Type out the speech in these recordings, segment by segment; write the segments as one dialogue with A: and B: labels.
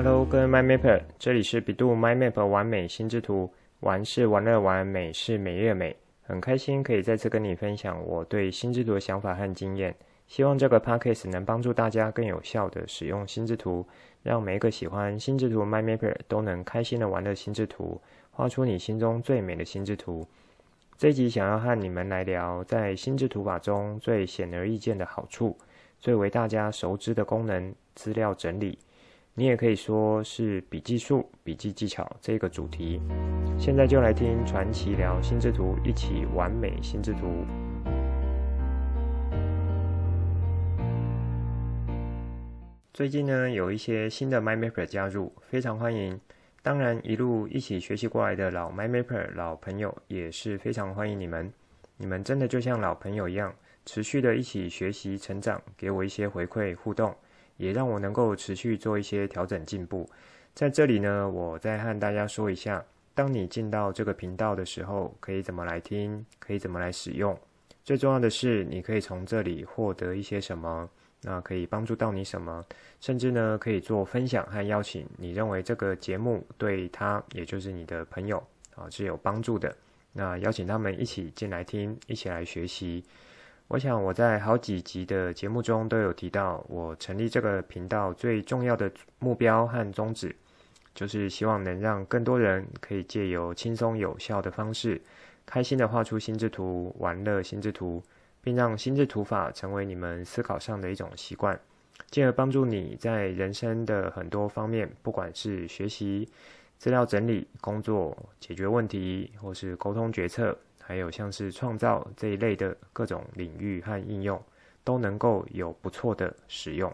A: Hello，各位 MyMapper，这里是 bEDU MyMap 玩美心智图，玩是玩乐玩，美是美乐美，很开心可以再次跟你分享我对心智图的想法和经验。希望这个 Podcast 能帮助大家更有效地使用心智图，让每一个喜欢心智图 MyMapper 都能开心地玩乐心智图，画出你心中最美的心智图。这集想要和你们来聊，在心智图法中最显而易见的好处，最为大家熟知的功能——资料整理。你也可以说是笔记术、笔记技巧这个主题。现在就来听传奇聊心智图，一起完美心智图。最近呢，有一些新的 MyMapper 加入，非常欢迎。当然，一路一起学习过来的老 MyMapper 老朋友也是非常欢迎你们。你们真的就像老朋友一样，持续的一起学习成长，给我一些回馈互动。也让我能够持续做一些调整进步。在这里呢，我再和大家说一下，当你进到这个频道的时候，可以怎么来听，可以怎么来使用。最重要的是，你可以从这里获得一些什么，那可以帮助到你什么，甚至呢，可以做分享和邀请。你认为这个节目对他，也就是你的朋友啊，是有帮助的，那邀请他们一起进来听，一起来学习。我想我在好几集的节目中都有提到，我成立这个频道最重要的目标和宗旨，就是希望能让更多人可以借由轻松有效的方式，开心的画出心智图，玩乐心智图，并让心智图法成为你们思考上的一种习惯，进而帮助你在人生的很多方面，不管是学习、资料整理、工作、解决问题，或是沟通决策。还有像是创造这一类的各种领域和应用，都能够有不错的使用。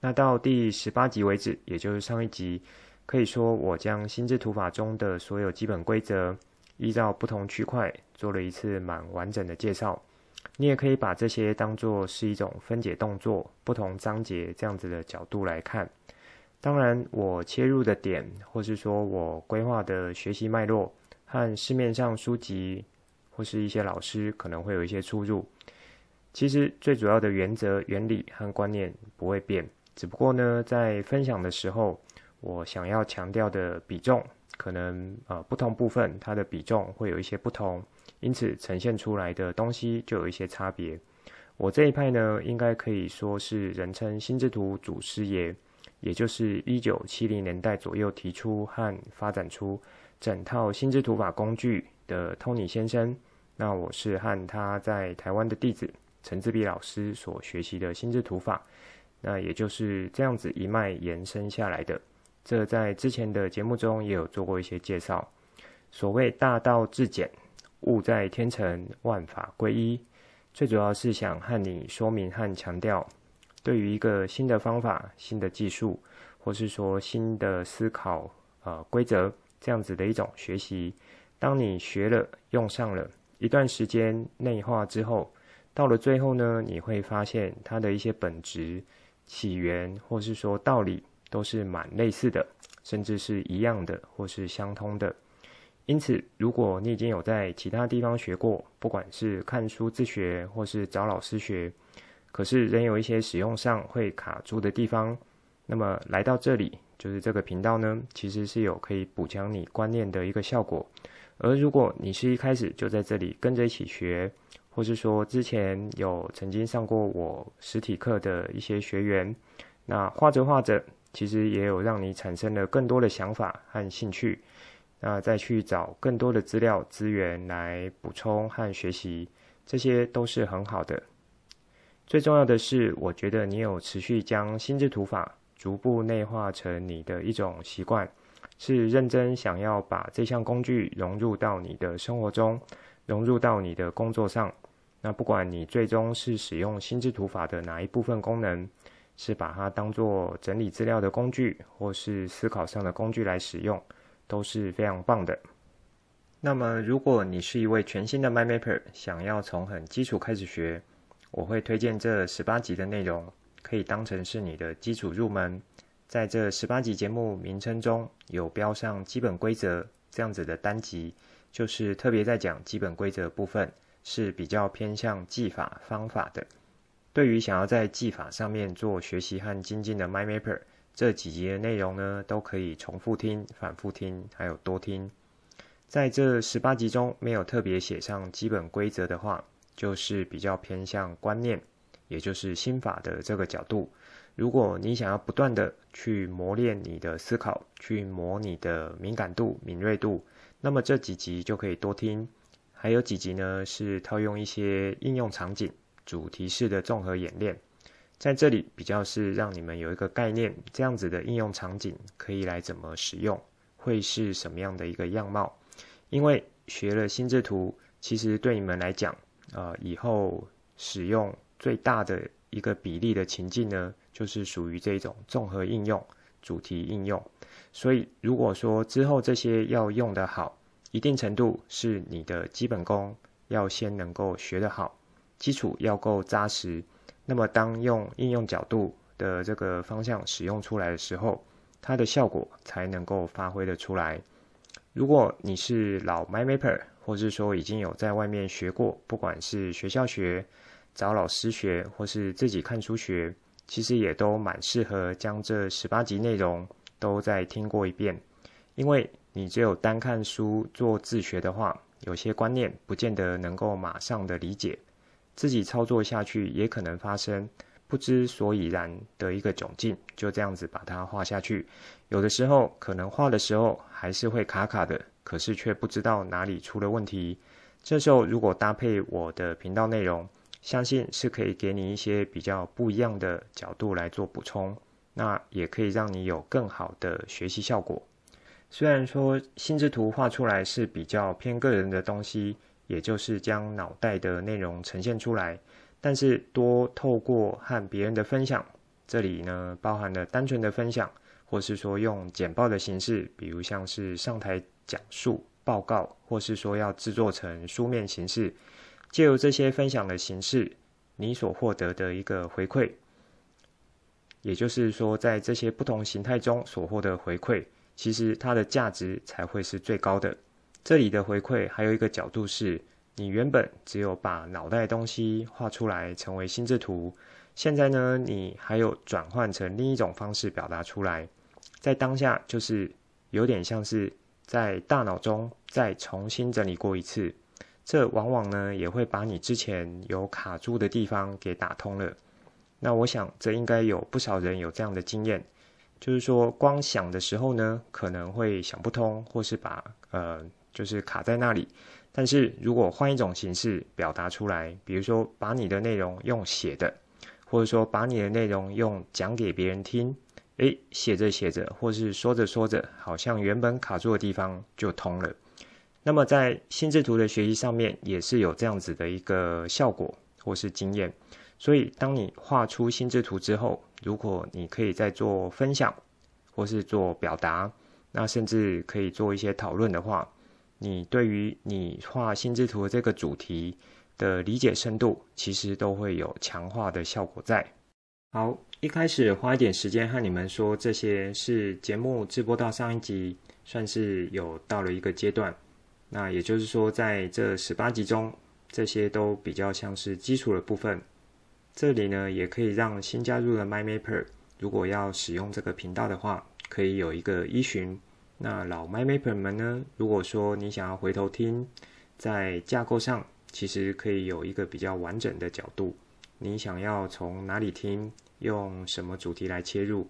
A: 那到第十八集为止，也就是上一集，可以说我将心智图法中的所有基本规则，依照不同区块做了一次蛮完整的介绍。你也可以把这些当作是一种分解动作，不同章节这样子的角度来看。当然，我切入的点，或是说我规划的学习脉络，和市面上书籍。或是一些老师可能会有一些出入，其实最主要的原则、原理和观念不会变，只不过呢，在分享的时候，我想要强调的比重，可能呃不同部分它的比重会有一些不同，因此呈现出来的东西就有一些差别。我这一派呢，应该可以说是人称心智图祖师爷，也就是一九七零年代左右提出和发展出整套心智图法工具的 Tony 先生。那我是和他在台湾的弟子陈志碧老师所学习的心智图法，那也就是这样子一脉延伸下来的。这在之前的节目中也有做过一些介绍。所谓大道至简，物在天成，万法归一，最主要是想和你说明和强调，对于一个新的方法、新的技术，或是说新的思考呃规则这样子的一种学习，当你学了用上了。一段时间内化之后，到了最后呢，你会发现它的一些本质、起源，或是说道理，都是蛮类似的，甚至是一样的，或是相通的。因此，如果你已经有在其他地方学过，不管是看书自学，或是找老师学，可是仍有一些使用上会卡住的地方，那么来到这里，就是这个频道呢，其实是有可以补强你观念的一个效果。而如果你是一开始就在这里跟着一起学，或是说之前有曾经上过我实体课的一些学员，那画着画着，其实也有让你产生了更多的想法和兴趣，那再去找更多的资料资源来补充和学习，这些都是很好的。最重要的是，我觉得你有持续将心智图法逐步内化成你的一种习惯。是认真想要把这项工具融入到你的生活中，融入到你的工作上。那不管你最终是使用心智图法的哪一部分功能，是把它当做整理资料的工具，或是思考上的工具来使用，都是非常棒的。那么，如果你是一位全新的 MyMapper，想要从很基础开始学，我会推荐这十八集的内容，可以当成是你的基础入门。在这十八集节目名称中有标上基本规则这样子的单集，就是特别在讲基本规则部分，是比较偏向技法方法的。对于想要在技法上面做学习和精进的 MyMapper，这几集的内容呢，都可以重复听、反复听，还有多听。在这十八集中，没有特别写上基本规则的话，就是比较偏向观念，也就是心法的这个角度。如果你想要不断的去磨练你的思考，去磨你的敏感度、敏锐度，那么这几集就可以多听。还有几集呢，是套用一些应用场景、主题式的综合演练。在这里比较是让你们有一个概念，这样子的应用场景可以来怎么使用，会是什么样的一个样貌？因为学了心智图，其实对你们来讲，呃，以后使用最大的一个比例的情境呢，就是属于这种综合应用、主题应用。所以，如果说之后这些要用得好，一定程度是你的基本功要先能够学得好，基础要够扎实。那么，当用应用角度的这个方向使用出来的时候，它的效果才能够发挥得出来。如果你是老 MyMapper，或是说已经有在外面学过，不管是学校学、找老师学，或是自己看书学，其实也都蛮适合将这十八集内容都再听过一遍。因为你只有单看书做自学的话，有些观念不见得能够马上的理解，自己操作下去也可能发生不知所以然的一个窘境，就这样子把它画下去。有的时候可能画的时候还是会卡卡的，可是却不知道哪里出了问题。这时候如果搭配我的频道内容，相信是可以给你一些比较不一样的角度来做补充，那也可以让你有更好的学习效果。虽然说心智图画出来是比较偏个人的东西，也就是将脑袋的内容呈现出来，但是多透过和别人的分享，这里呢包含了单纯的分享，或是说用简报的形式，比如像是上台讲述报告，或是说要制作成书面形式。借由这些分享的形式，你所获得的一个回馈，也就是说，在这些不同形态中所获得回馈，其实它的价值才会是最高的。这里的回馈还有一个角度是，你原本只有把脑袋东西画出来成为心智图，现在呢，你还有转换成另一种方式表达出来，在当下就是有点像是在大脑中再重新整理过一次。这往往呢，也会把你之前有卡住的地方给打通了。那我想，这应该有不少人有这样的经验，就是说，光想的时候呢，可能会想不通，或是把呃，就是卡在那里。但是如果换一种形式表达出来，比如说把你的内容用写的，或者说把你的内容用讲给别人听，诶，写着写着，或是说着说着，好像原本卡住的地方就通了。那么在心智图的学习上面也是有这样子的一个效果或是经验，所以当你画出心智图之后，如果你可以再做分享或是做表达，那甚至可以做一些讨论的话，你对于你画心智图的这个主题的理解深度，其实都会有强化的效果在。好，一开始花一点时间和你们说这些，是节目直播到上一集，算是有到了一个阶段。那也就是说，在这十八集中，这些都比较像是基础的部分。这里呢，也可以让新加入的 MyMapper，如果要使用这个频道的话，可以有一个依循。那老 MyMapper 们呢，如果说你想要回头听，在架构上其实可以有一个比较完整的角度。你想要从哪里听，用什么主题来切入，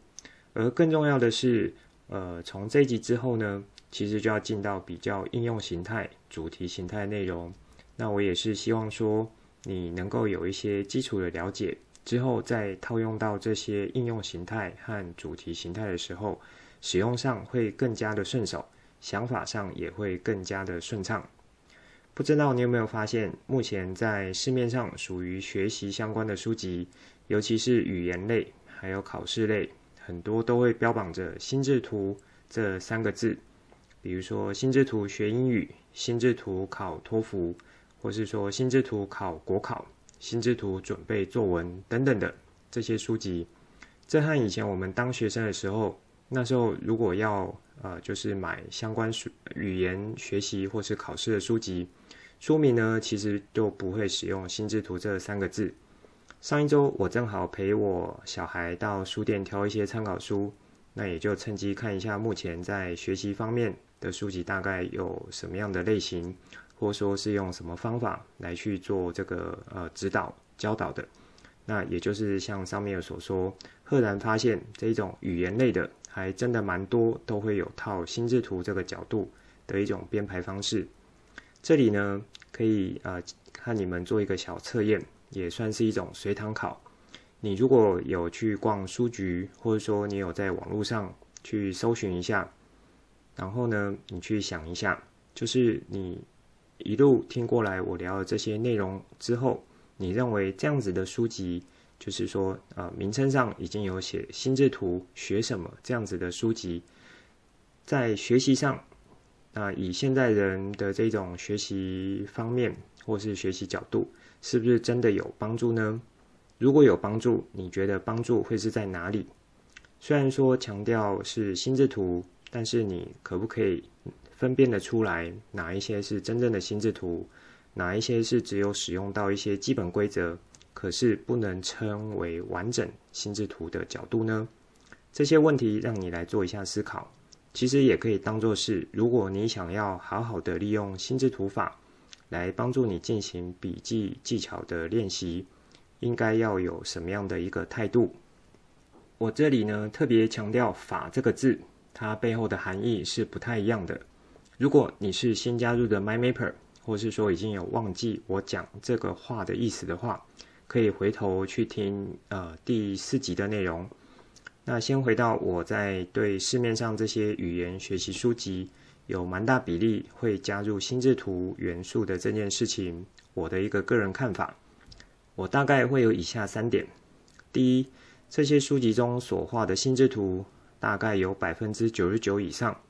A: 而更重要的是，呃，从这一集之后呢，其实就要进到比较应用形态、主题形态内容。那我也是希望说，你能够有一些基础的了解，之后再套用到这些应用形态和主题形态的时候，使用上会更加的顺手，想法上也会更加的顺畅。不知道你有没有发现，目前在市面上属于学习相关的书籍，尤其是语言类，还有考试类，很多都会标榜着“心智图”这三个字。比如说心智图学英语、心智图考托福，或是说心智图考国考、心智图准备作文等等的这些书籍，这和以前我们当学生的时候，那时候如果要呃就是买相关书语言学习或是考试的书籍，书名呢其实就不会使用心智图这三个字。上一周我正好陪我小孩到书店挑一些参考书。那也就趁机看一下目前在学习方面的书籍大概有什么样的类型，或说是用什么方法来去做这个呃指导教导的。那也就是像上面所说，赫然发现这一种语言类的还真的蛮多，都会有套心智图这个角度的一种编排方式。这里呢，可以呃看你们做一个小测验，也算是一种随堂考。你如果有去逛书局，或者说你有在网络上去搜寻一下，然后呢，你去想一下，就是你一路听过来我聊的这些内容之后，你认为这样子的书籍，就是说呃名称上已经有写心智图学什么这样子的书籍，在学习上，啊、呃、以现在人的这种学习方面或是学习角度，是不是真的有帮助呢？如果有帮助，你觉得帮助会是在哪里？虽然说强调是心智图，但是你可不可以分辨得出来哪一些是真正的心智图，哪一些是只有使用到一些基本规则，可是不能称为完整心智图的角度呢？这些问题让你来做一下思考，其实也可以当做是，如果你想要好好的利用心智图法来帮助你进行笔记技巧的练习。应该要有什么样的一个态度？我这里呢，特别强调“法”这个字，它背后的含义是不太一样的。如果你是新加入的 MyMapper，或是说已经有忘记我讲这个话的意思的话，可以回头去听呃第四集的内容。那先回到我在对市面上这些语言学习书籍有蛮大比例会加入心智图元素的这件事情，我的一个个人看法。我大概会有以下三点：第一，这些书籍中所画的心智图，大概有百分之九十九以上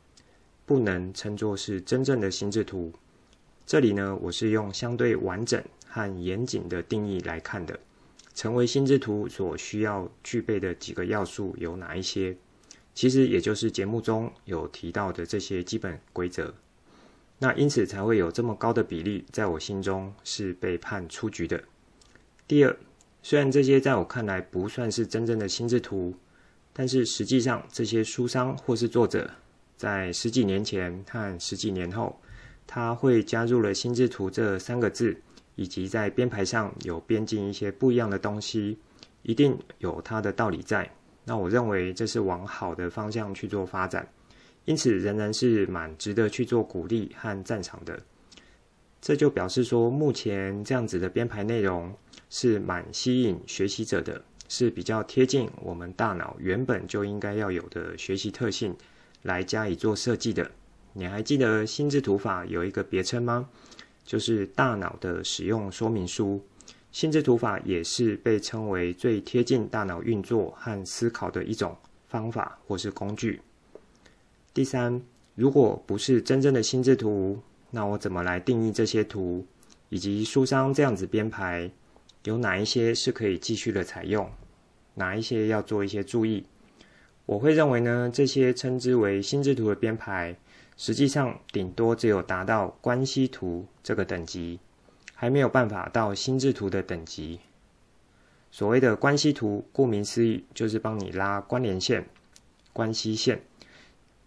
A: 不能称作是真正的心智图。这里呢，我是用相对完整和严谨的定义来看的。成为心智图所需要具备的几个要素有哪一些？其实也就是节目中有提到的这些基本规则。那因此才会有这么高的比例，在我心中是被判出局的。第二，虽然这些在我看来不算是真正的心智图，但是实际上这些书商或是作者在十几年前和十几年后，他会加入了心智图这三个字，以及在编排上有编进一些不一样的东西，一定有它的道理在。那我认为这是往好的方向去做发展，因此仍然是蛮值得去做鼓励和赞赏的。这就表示说，目前这样子的编排内容。是蛮吸引学习者的，是比较贴近我们大脑原本就应该要有的学习特性来加以做设计的。你还记得心智图法有一个别称吗？就是大脑的使用说明书。心智图法也是被称为最贴近大脑运作和思考的一种方法或是工具。第三，如果不是真正的心智图，那我怎么来定义这些图，以及书商这样子编排？有哪一些是可以继续的采用？哪一些要做一些注意？我会认为呢，这些称之为心智图的编排，实际上顶多只有达到关系图这个等级，还没有办法到心智图的等级。所谓的关系图，顾名思义，就是帮你拉关联线、关系线。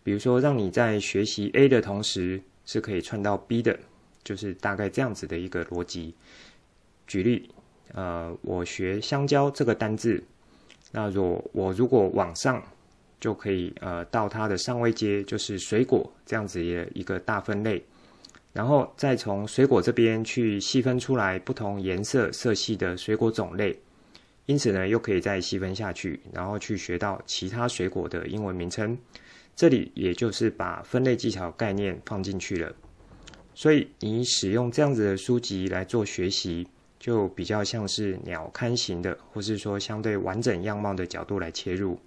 A: 比如说，让你在学习 A 的同时，是可以串到 B 的，就是大概这样子的一个逻辑。举例。呃，我学香蕉这个单字，那若我如果往上，就可以呃到它的上位阶，就是水果这样子的一个大分类，然后再从水果这边去细分出来不同颜色色系的水果种类，因此呢，又可以再细分下去，然后去学到其他水果的英文名称。这里也就是把分类技巧概念放进去了，所以你使用这样子的书籍来做学习。就比较像是鸟瞰型的，或是说相对完整样貌的角度来切入。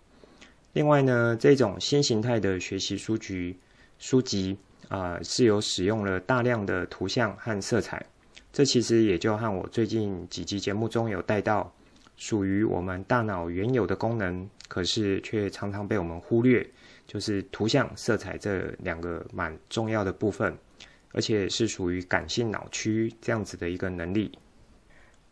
A: 另外呢，这种新形态的学习书局书籍啊、是有使用了大量的图像和色彩。这其实也就和我最近几集节目中有带到，属于我们大脑原有的功能，可是却常常被我们忽略，就是图像、色彩这两个蛮重要的部分，而且是属于感性脑区这样子的一个能力。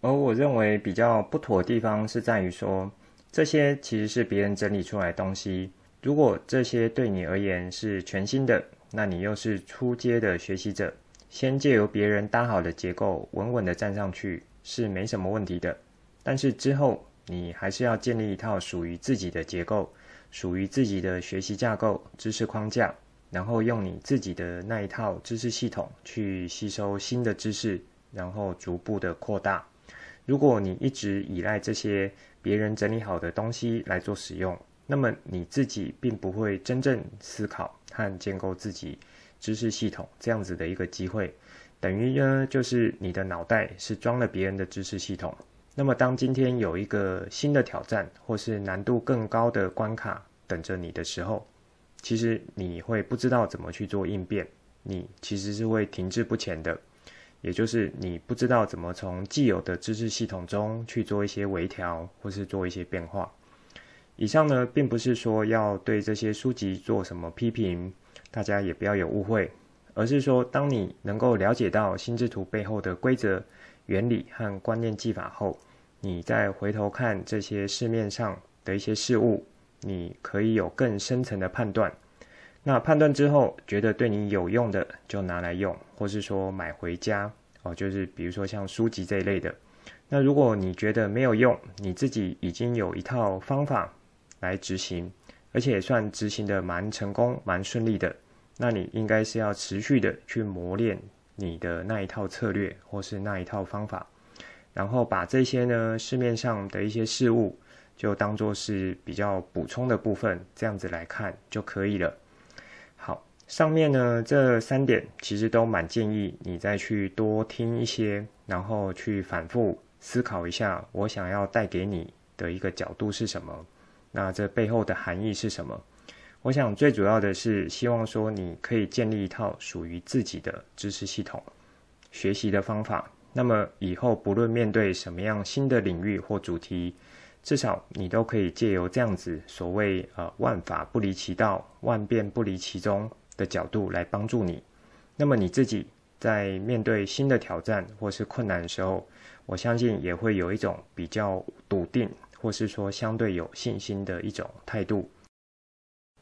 A: 而我认为比较不妥的地方是在于说，这些其实是别人整理出来的东西，如果这些对你而言是全新的，那你又是初阶的学习者，先借由别人搭好的结构，稳稳的站上去是没什么问题的。但是之后，你还是要建立一套属于自己的结构，属于自己的学习架构、知识框架，然后用你自己的那一套知识系统去吸收新的知识，然后逐步的扩大。如果你一直依赖这些别人整理好的东西来做使用，那么你自己并不会真正思考和建构自己知识系统这样子的一个机会，等于呢，就是你的脑袋是装了别人的知识系统。那么当今天有一个新的挑战或是难度更高的关卡等着你的时候，其实你会不知道怎么去做应变，你其实是会停滞不前的。也就是你不知道怎么从既有的知识系统中去做一些微调，或是做一些变化。以上呢，并不是说要对这些书籍做什么批评，大家也不要有误会，而是说，当你能够了解到心智图背后的规则、原理和观念技法后，你再回头看这些市面上的一些事物，你可以有更深层的判断。那判断之后，觉得对你有用的就拿来用，或是说买回家哦，就是比如说像书籍这一类的。那如果你觉得没有用，你自己已经有一套方法来执行，而且也算执行的蛮成功、蛮顺利的，那你应该是要持续的去磨练你的那一套策略或是那一套方法，然后把这些呢市面上的一些事物就当做是比较补充的部分，这样子来看就可以了。上面呢，这三点其实都蛮建议你再去多听一些，然后去反复思考一下，我想要带给你的一个角度是什么？那这背后的含义是什么？我想最主要的是希望说你可以建立一套属于自己的知识系统、学习的方法。那么以后不论面对什么样新的领域或主题，至少你都可以借由这样子所谓呃万法不离其道，万变不离其宗。的角度来帮助你，那么你自己在面对新的挑战或是困难的时候，我相信也会有一种比较笃定，或是说相对有信心的一种态度。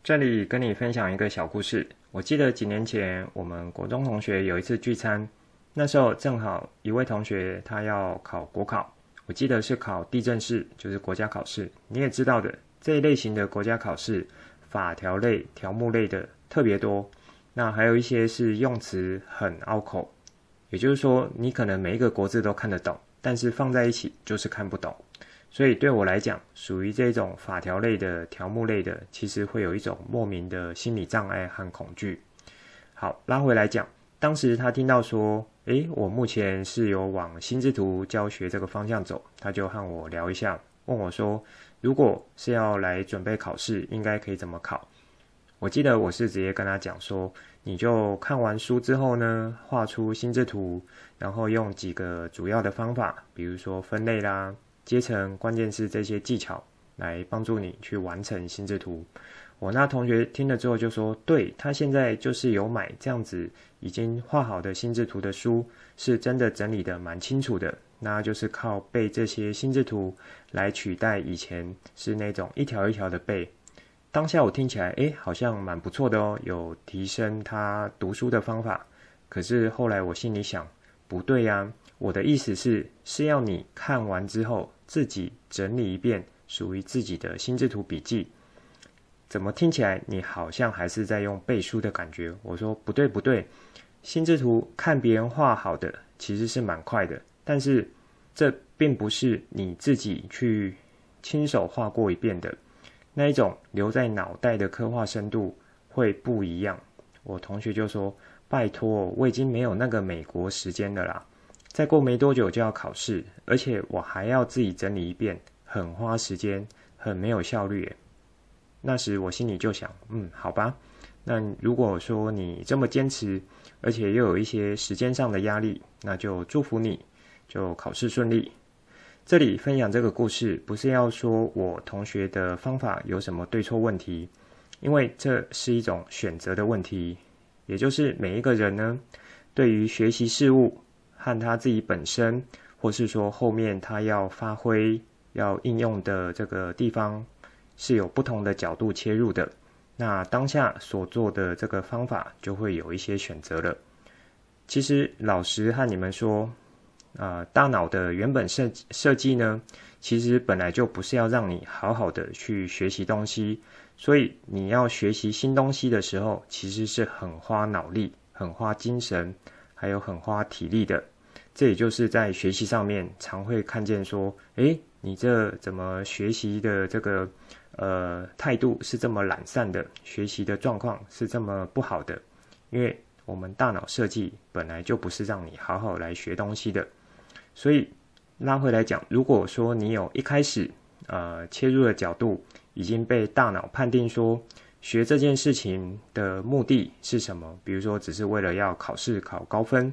A: 这里跟你分享一个小故事，我记得几年前我们国中同学有一次聚餐，那时候正好一位同学他要考国考，我记得是考地政士，就是国家考试。你也知道的，这一类型的国家考试，法条类、条目类的。特别多，那还有一些是用词很拗口，也就是说，你可能每一个国字都看得懂，但是放在一起就是看不懂。所以对我来讲，属于这种法条类的、条目类的，其实会有一种莫名的心理障碍和恐惧。好，拉回来讲，当时他听到说，诶，我目前是有往心智图教学这个方向走，他就和我聊一下，问我说，如果是要来准备考试，应该可以怎么考？我记得我是直接跟他讲说，你就看完书之后呢，画出心智图，然后用几个主要的方法，比如说分类啦、阶层、关键字这些技巧，来帮助你去完成心智图。我那同学听了之后就说，对，他现在就是有买这样子已经画好的心智图的书，是真的整理得蛮清楚的，那就是靠背这些心智图来取代以前是那种一条一条的背。当下我听起来，诶，好像蛮不错的哦，有提升他读书的方法。可是后来我心里想，不对呀，我的意思是，是要你看完之后自己整理一遍属于自己的心智图笔记。怎么听起来你好像还是在用背书的感觉？我说不对不对，心智图看别人画好的其实是蛮快的，但是这并不是你自己去亲手画过一遍的。那一种留在脑袋的刻画深度会不一样。我同学就说：“拜托，我已经没有那个美国时间了啦，再过没多久就要考试，而且我还要自己整理一遍，很花时间，很没有效率。”那时我心里就想：“嗯，好吧，那如果说你这么坚持，而且又有一些时间上的压力，那就祝福你，就考试顺利。”这里分享这个故事，不是要说我同学的方法有什么对错问题，因为这是一种选择的问题，也就是每一个人呢，对于学习事物和他自己本身，或是说后面他要发挥、要应用的这个地方，是有不同的角度切入的。那当下所做的这个方法就会有一些选择了。其实老实和你们说，呃，大脑的原本设设计呢，其实本来就不是要让你好好的去学习东西，所以你要学习新东西的时候，其实是很花脑力、很花精神，还有很花体力的。这也就是在学习上面常会看见说，诶，你这怎么学习的这个呃态度是这么懒散的，学习的状况是这么不好的，因为我们大脑设计本来就不是让你好好来学东西的。所以拉回来讲，如果说你有一开始呃切入的角度已经被大脑判定说学这件事情的目的是什么，比如说只是为了要考试考高分，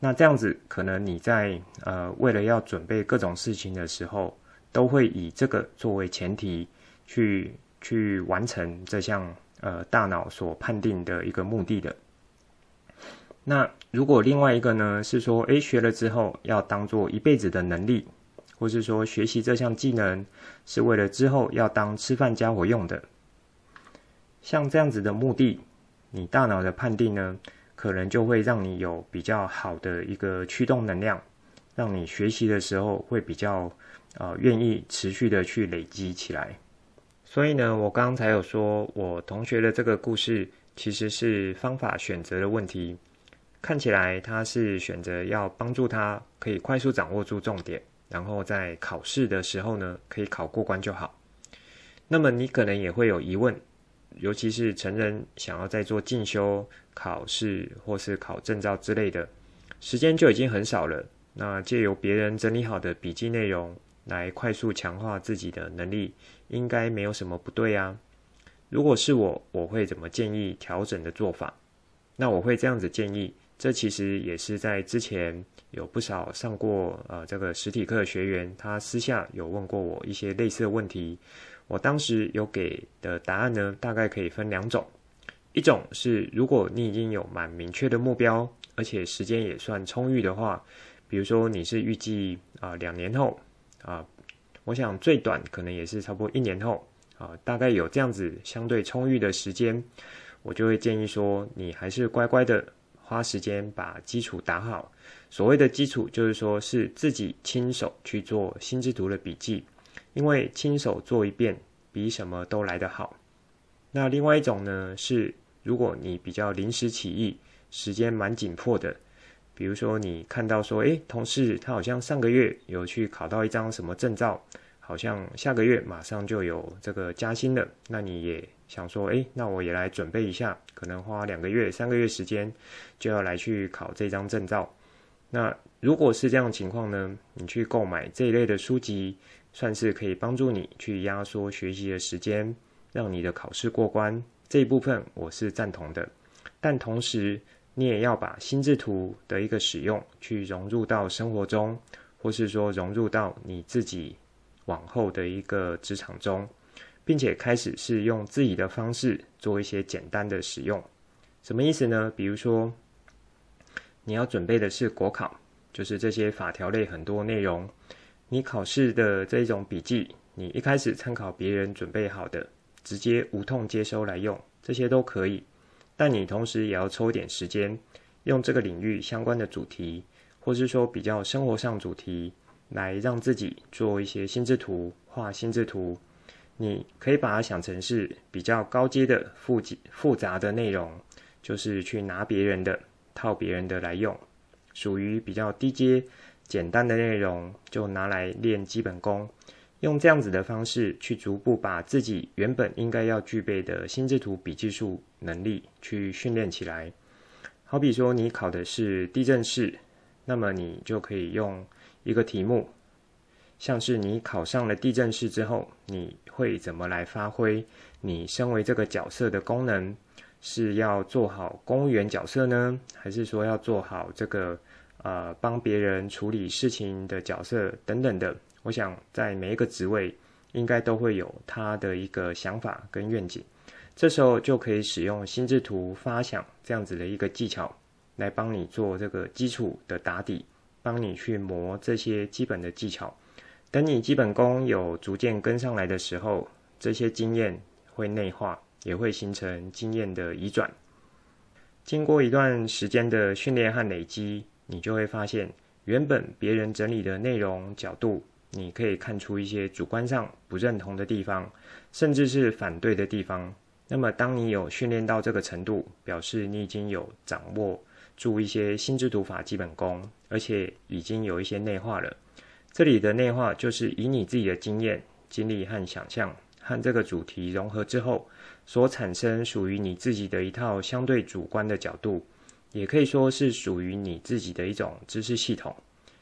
A: 那这样子可能你在呃为了要准备各种事情的时候，都会以这个作为前提去去完成这项呃大脑所判定的一个目的的。那如果另外一个呢，是说，诶，学了之后要当做一辈子的能力，或是说学习这项技能是为了之后要当吃饭家伙用的，像这样子的目的，你大脑的判定呢，可能就会让你有比较好的一个驱动能量，让你学习的时候会比较呃愿意持续的去累积起来。所以呢，我刚才有说我同学的这个故事，其实是方法选择的问题。看起来他是选择要帮助他可以快速掌握住重点，然后在考试的时候呢，可以考过关就好。那么你可能也会有疑问，尤其是成人想要再做进修、考试或是考证照之类的，时间就已经很少了。那借由别人整理好的笔记内容来快速强化自己的能力，应该没有什么不对啊。如果是我，我会怎么建议调整的做法？那我会这样子建议。这其实也是在之前有不少上过呃这个实体课的学员，他私下有问过我一些类似的问题。我当时有给的答案呢，大概可以分两种：一种是如果你已经有蛮明确的目标，而且时间也算充裕的话，比如说你是预计啊两年后啊，我想最短可能也是差不多一年后啊，大概有这样子相对充裕的时间，我就会建议说你还是乖乖的。花时间把基础打好。所谓的基础，就是说是自己亲手去做心智图的笔记，因为亲手做一遍比什么都来得好。那另外一种呢，是如果你比较临时起意，时间蛮紧迫的，比如说你看到说，诶，同事他好像上个月有去考到一张什么证照，好像下个月马上就有这个加薪了，那你也。想说，诶，那我也来准备一下，可能花两个月、三个月时间，就要来去考这张证照。那如果是这样的情况呢，你去购买这一类的书籍，算是可以帮助你去压缩学习的时间，让你的考试过关。这一部分我是赞同的，但同时你也要把心智图的一个使用，去融入到生活中，或是说融入到你自己往后的一个职场中。并且开始是用自己的方式做一些简单的使用，什么意思呢？比如说，你要准备的是国考，就是这些法条类很多内容，你考试的这种笔记，你一开始参考别人准备好的，直接无痛接收来用，这些都可以。但你同时也要抽点时间，用这个领域相关的主题，或是说比较生活上主题，来让自己做一些心智图，画心智图。你可以把它想成是比较高阶的复复杂的内容，就是去拿别人的套别人的来用，属于比较低阶简单的内容，就拿来练基本功。用这样子的方式去逐步把自己原本应该要具备的心智图笔记术能力去训练起来。好比说你考的是地政士，那么你就可以用一个题目。像是你考上了地震士之后，你会怎么来发挥你身为这个角色的功能？是要做好公务员角色呢，还是说要做好这个呃帮别人处理事情的角色等等的？我想在每一个职位应该都会有他的一个想法跟愿景，这时候就可以使用心智图发想这样子的一个技巧来帮你做这个基础的打底，帮你去磨这些基本的技巧。等你基本功有逐渐跟上来的时候，这些经验会内化，也会形成经验的移转。经过一段时间的训练和累积，你就会发现，原本别人整理的内容角度，你可以看出一些主观上不认同的地方，甚至是反对的地方。那么，当你有训练到这个程度，表示你已经有掌握住一些心智读法基本功，而且已经有一些内化了。这里的内化就是以你自己的经验、经历和想象，和这个主题融合之后，所产生属于你自己的一套相对主观的角度，也可以说是属于你自己的一种知识系统。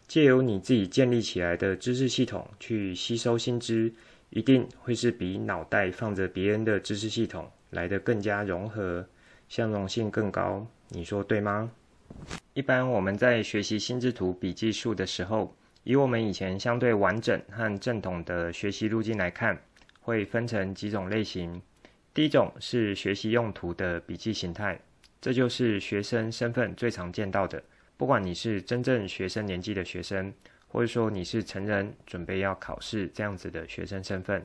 A: 借由你自己建立起来的知识系统去吸收新知，一定会是比脑袋放着别人的知识系统来得更加融合，相容性更高。你说对吗？一般我们在学习心智图笔记术的时候，以我们以前相对完整和正统的学习路径来看，会分成几种类型。第一种是学习用途的笔记形态，这就是学生身份最常见到的。不管你是真正学生年纪的学生，或者说你是成人准备要考试这样子的学生身份，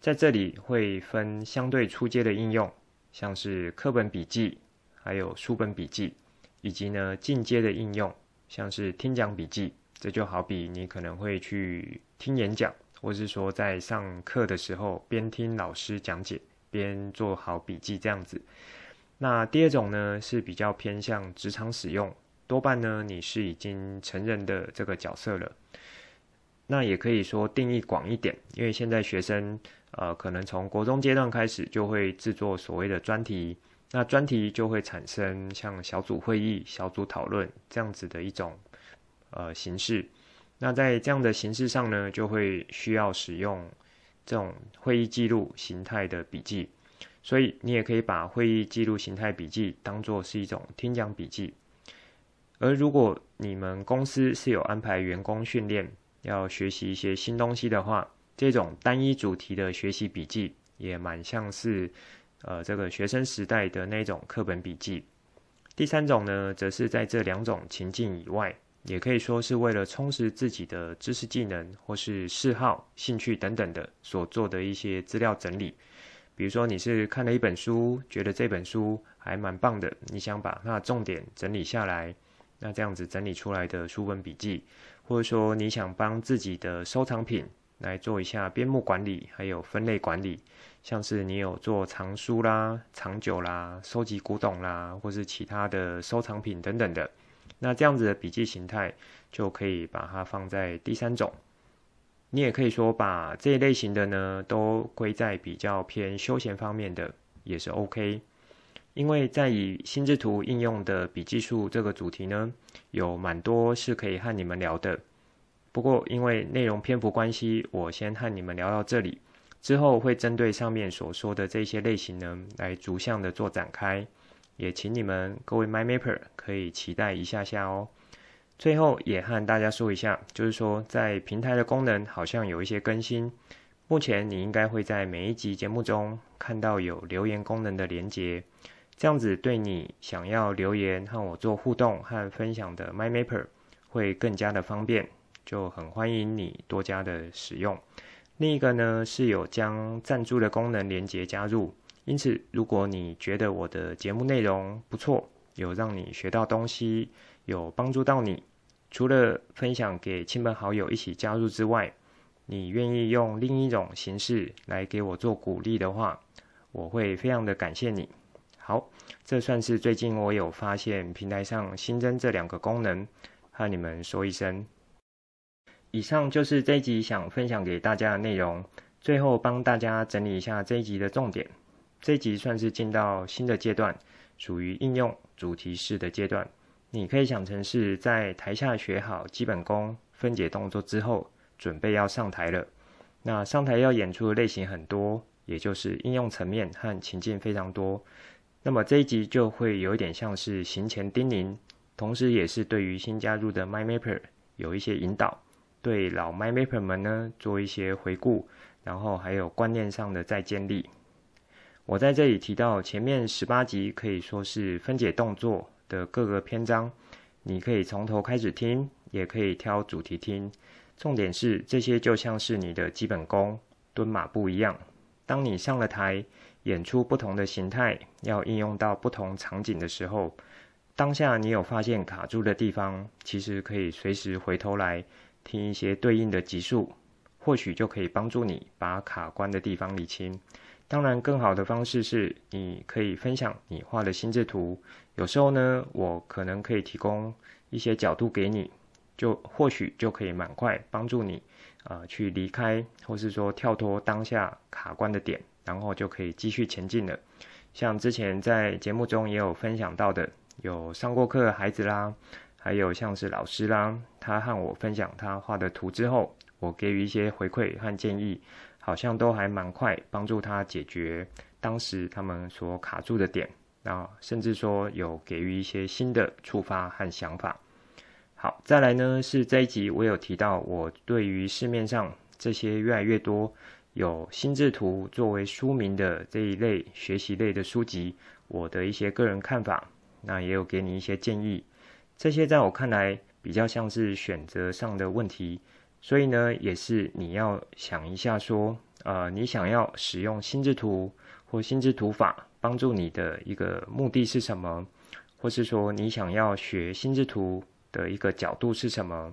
A: 在这里会分相对初阶的应用，像是课本笔记，还有书本笔记，以及呢进阶的应用，像是听讲笔记。这就好比你可能会去听演讲，或是说在上课的时候边听老师讲解边做好笔记这样子。那第二种呢是比较偏向职场使用。多半呢，你是已经成人的这个角色了。那也可以说定义广一点，因为现在学生呃，可能从国中阶段开始就会制作所谓的专题，那专题就会产生像小组会议、小组讨论这样子的一种呃形式。那在这样的形式上呢，就会需要使用这种会议记录形态的笔记，所以你也可以把会议记录形态笔记当做是一种听讲笔记。而如果你们公司是有安排员工训练，要学习一些新东西的话，这种单一主题的学习笔记也蛮像是，呃，这个学生时代的那种课本笔记。第三种呢，则是在这两种情境以外，也可以说是为了充实自己的知识技能或是嗜好、兴趣等等的所做的一些资料整理。比如说你是看了一本书，觉得这本书还蛮棒的，你想把它重点整理下来。那这样子整理出来的书本笔记，或者说你想帮自己的收藏品来做一下编目管理，还有分类管理，像是你有做藏书啦、藏酒啦、收集古董啦，或是其他的收藏品等等的，那这样子的笔记形态就可以把它放在第三种。你也可以说把这一类型的呢，都归在比较偏休闲方面的，也是 OK。因为在以心智图应用的笔记术这个主题呢，有蛮多是可以和你们聊的。不过因为内容篇幅关系，我先和你们聊到这里，之后会针对上面所说的这些类型呢，来逐项的做展开。也请你们各位 MyMapper 可以期待一下下哦。最后也和大家说一下，就是说在平台的功能好像有一些更新。目前你应该会在每一集节目中看到有留言功能的连接。这样子对你想要留言和我做互动和分享的 MyMapper 会更加的方便，就很欢迎你多加的使用。另一个呢是有将赞助的功能连接加入，因此如果你觉得我的节目内容不错，有让你学到东西，有帮助到你，除了分享给亲朋好友一起加入之外，你愿意用另一种形式来给我做鼓励的话，我会非常的感谢你。好，这算是最近我有发现平台上新增这两个功能，和你们说一声。以上就是这一集想分享给大家的内容。最后帮大家整理一下这一集的重点。这一集算是进到新的阶段，属于应用主题式的阶段。你可以想成是在台下学好基本功、分解动作之后，准备要上台了。那上台要演出的类型很多，也就是应用层面和情境非常多。那么这一集就会有一点像是行前叮咛，同时也是对于新加入的 MyMapper 有一些引导，对老 MyMapper 们呢做一些回顾，然后还有观念上的再建立。我在这里提到前面十八集可以说是分解动作的各个篇章，你可以从头开始听，也可以挑主题听。重点是这些就像是你的基本功，蹲马步一样，当你上了台。演出不同的形态，要应用到不同场景的时候，当下你有发现卡住的地方，其实可以随时回头来听一些对应的集数，或许就可以帮助你把卡关的地方理清。当然，更好的方式是你可以分享你画的心智图，有时候呢，我可能可以提供一些角度给你，就或许就可以蛮快帮助你啊、去离开，或是说跳脱当下卡关的点。然后就可以继续前进了。像之前在节目中也有分享到的，有上过课的孩子啦，还有像是老师啦，他和我分享他画的图之后，我给予一些回馈和建议，好像都还蛮快帮助他解决当时他们所卡住的点，啊，甚至说有给予一些新的触发和想法。好，再来呢是这一集我有提到，我对于市面上这些越来越多。有心智图作为书名的这一类学习类的书籍，我的一些个人看法，那也有给你一些建议。这些在我看来比较像是选择上的问题，所以呢，也是你要想一下说，呃，你想要使用心智图或心智图法帮助你的一个目的是什么，或是说你想要学心智图的一个角度是什么，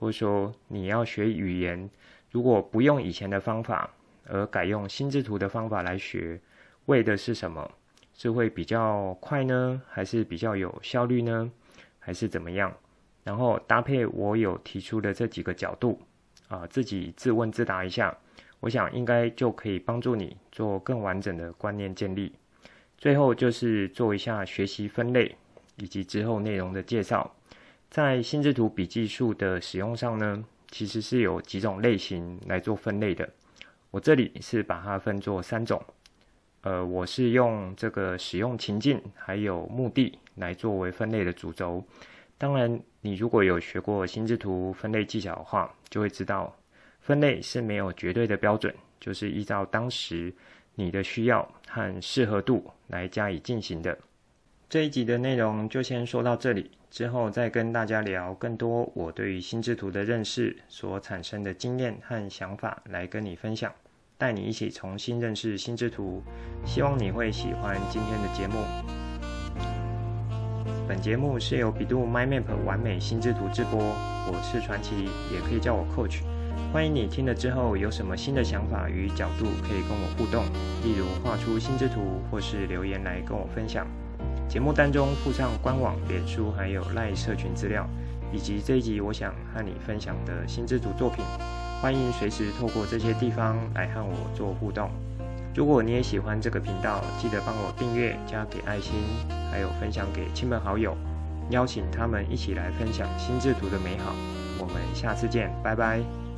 A: 或者说你要学语言。如果不用以前的方法，而改用心智图的方法来学，为的是什么？是会比较快呢，还是比较有效率呢，还是怎么样？然后搭配我有提出的这几个角度，啊，自己自问自答一下，我想应该就可以帮助你做更完整的观念建立。最后就是做一下学习分类，以及之后内容的介绍。在心智图笔记术的使用上呢，其实是有几种类型来做分类的，我这里是把它分作三种，呃，我是用这个使用情境还有目的来作为分类的主轴。当然，你如果有学过心智图分类技巧的话，就会知道分类是没有绝对的标准，就是依照当时你的需要和适合度来加以进行的。这一集的内容就先说到这里。之后再跟大家聊更多我对于心智图的认识所产生的经验和想法，来跟你分享，带你一起重新认识心智图。希望你会喜欢今天的节目。节目是由百度 My Map 完美心智图制播，我是传奇，也可以叫我 Coach。欢迎你听了之后有什么新的想法与角度，可以跟我互动，例如画出心智图，或是留言来跟我分享。节目单中附上官网、脸书还有赖社群资料，以及这一集我想和你分享的心智图作品，欢迎随时透过这些地方来和我做互动。如果你也喜欢这个频道，记得帮我订阅、加给爱心，还有分享给亲朋好友，邀请他们一起来分享心智图的美好。我们下次见，拜拜。